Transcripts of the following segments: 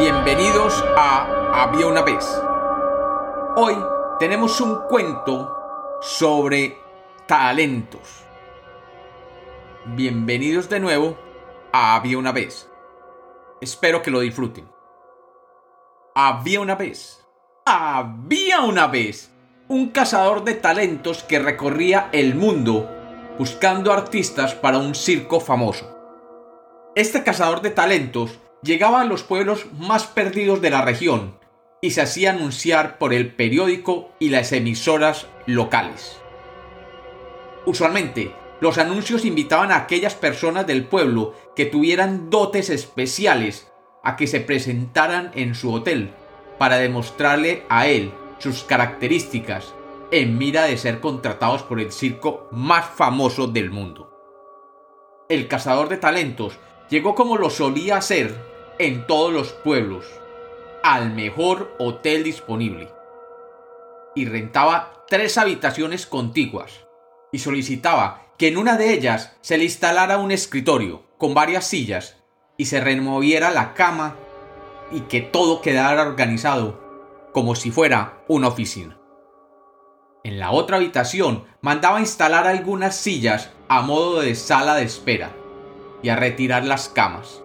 Bienvenidos a Había una vez. Hoy tenemos un cuento sobre talentos. Bienvenidos de nuevo a Había una vez. Espero que lo disfruten. Había una vez. Había una vez un cazador de talentos que recorría el mundo buscando artistas para un circo famoso. Este cazador de talentos llegaba a los pueblos más perdidos de la región y se hacía anunciar por el periódico y las emisoras locales. Usualmente, los anuncios invitaban a aquellas personas del pueblo que tuvieran dotes especiales a que se presentaran en su hotel para demostrarle a él sus características en mira de ser contratados por el circo más famoso del mundo. El cazador de talentos llegó como lo solía hacer en todos los pueblos, al mejor hotel disponible, y rentaba tres habitaciones contiguas, y solicitaba que en una de ellas se le instalara un escritorio con varias sillas y se removiera la cama y que todo quedara organizado como si fuera una oficina. En la otra habitación mandaba instalar algunas sillas a modo de sala de espera y a retirar las camas.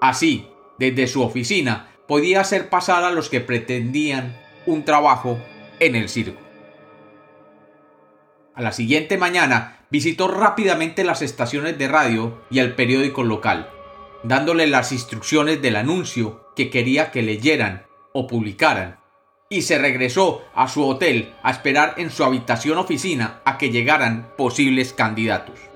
Así, desde su oficina podía hacer pasar a los que pretendían un trabajo en el circo. A la siguiente mañana visitó rápidamente las estaciones de radio y el periódico local, dándole las instrucciones del anuncio que quería que leyeran o publicaran, y se regresó a su hotel a esperar en su habitación oficina a que llegaran posibles candidatos.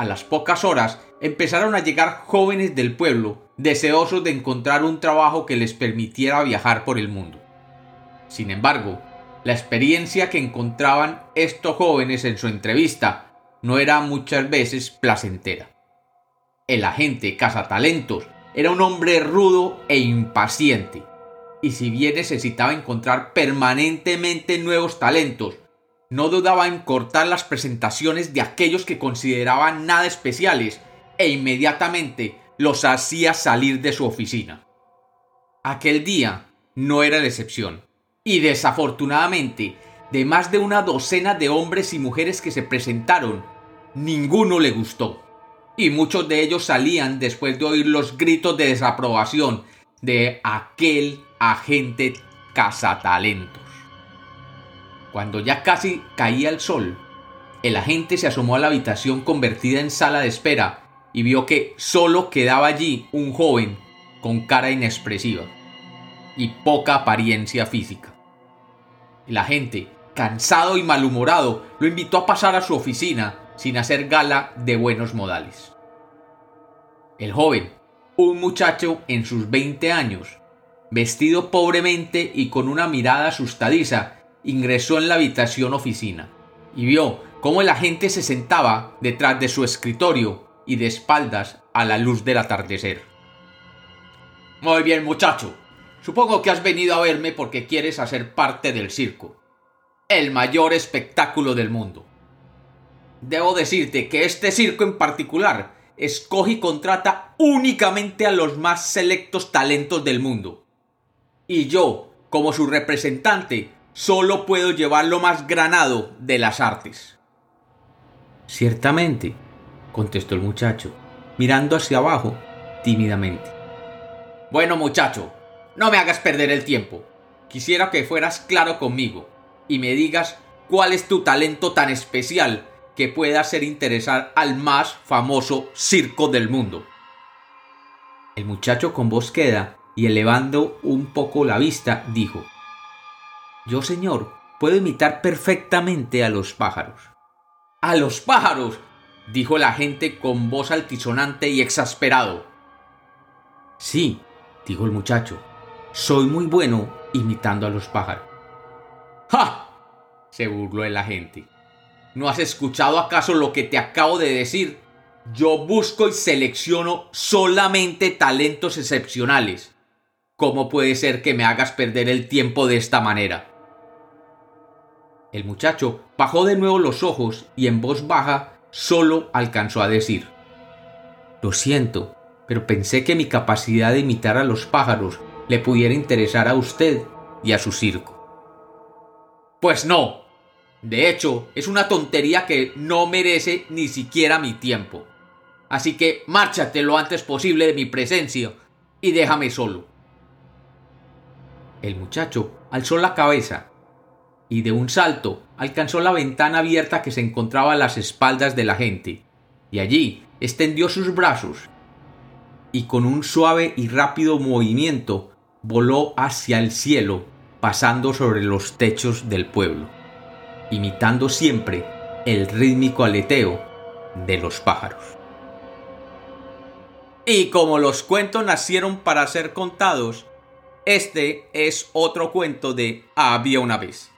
A las pocas horas empezaron a llegar jóvenes del pueblo deseosos de encontrar un trabajo que les permitiera viajar por el mundo. Sin embargo, la experiencia que encontraban estos jóvenes en su entrevista no era muchas veces placentera. El agente cazatalentos era un hombre rudo e impaciente, y si bien necesitaba encontrar permanentemente nuevos talentos no dudaba en cortar las presentaciones de aquellos que consideraban nada especiales e inmediatamente los hacía salir de su oficina. Aquel día no era la excepción, y desafortunadamente, de más de una docena de hombres y mujeres que se presentaron, ninguno le gustó, y muchos de ellos salían después de oír los gritos de desaprobación de aquel agente cazatalentos. Cuando ya casi caía el sol, el agente se asomó a la habitación convertida en sala de espera y vio que solo quedaba allí un joven con cara inexpresiva y poca apariencia física. El agente, cansado y malhumorado, lo invitó a pasar a su oficina sin hacer gala de buenos modales. El joven, un muchacho en sus 20 años, vestido pobremente y con una mirada asustadiza, ingresó en la habitación oficina y vio cómo el agente se sentaba detrás de su escritorio y de espaldas a la luz del atardecer. Muy bien, muchacho. Supongo que has venido a verme porque quieres hacer parte del circo. El mayor espectáculo del mundo. Debo decirte que este circo en particular escoge y contrata únicamente a los más selectos talentos del mundo. Y yo, como su representante, solo puedo llevar lo más granado de las artes. Ciertamente, contestó el muchacho, mirando hacia abajo tímidamente. Bueno, muchacho, no me hagas perder el tiempo. Quisiera que fueras claro conmigo y me digas cuál es tu talento tan especial que pueda hacer interesar al más famoso circo del mundo. El muchacho con voz queda y elevando un poco la vista dijo yo, señor, puedo imitar perfectamente a los pájaros. ¡A los pájaros! dijo la gente con voz altisonante y exasperado. Sí, dijo el muchacho, soy muy bueno imitando a los pájaros. ¡Ja! se burló el agente. ¿No has escuchado acaso lo que te acabo de decir? Yo busco y selecciono solamente talentos excepcionales. ¿Cómo puede ser que me hagas perder el tiempo de esta manera? El muchacho bajó de nuevo los ojos y en voz baja solo alcanzó a decir Lo siento, pero pensé que mi capacidad de imitar a los pájaros le pudiera interesar a usted y a su circo. Pues no. De hecho, es una tontería que no merece ni siquiera mi tiempo. Así que márchate lo antes posible de mi presencia y déjame solo. El muchacho alzó la cabeza y de un salto alcanzó la ventana abierta que se encontraba a las espaldas de la gente, y allí extendió sus brazos y con un suave y rápido movimiento voló hacia el cielo, pasando sobre los techos del pueblo, imitando siempre el rítmico aleteo de los pájaros. Y como los cuentos nacieron para ser contados, este es otro cuento de Había una vez.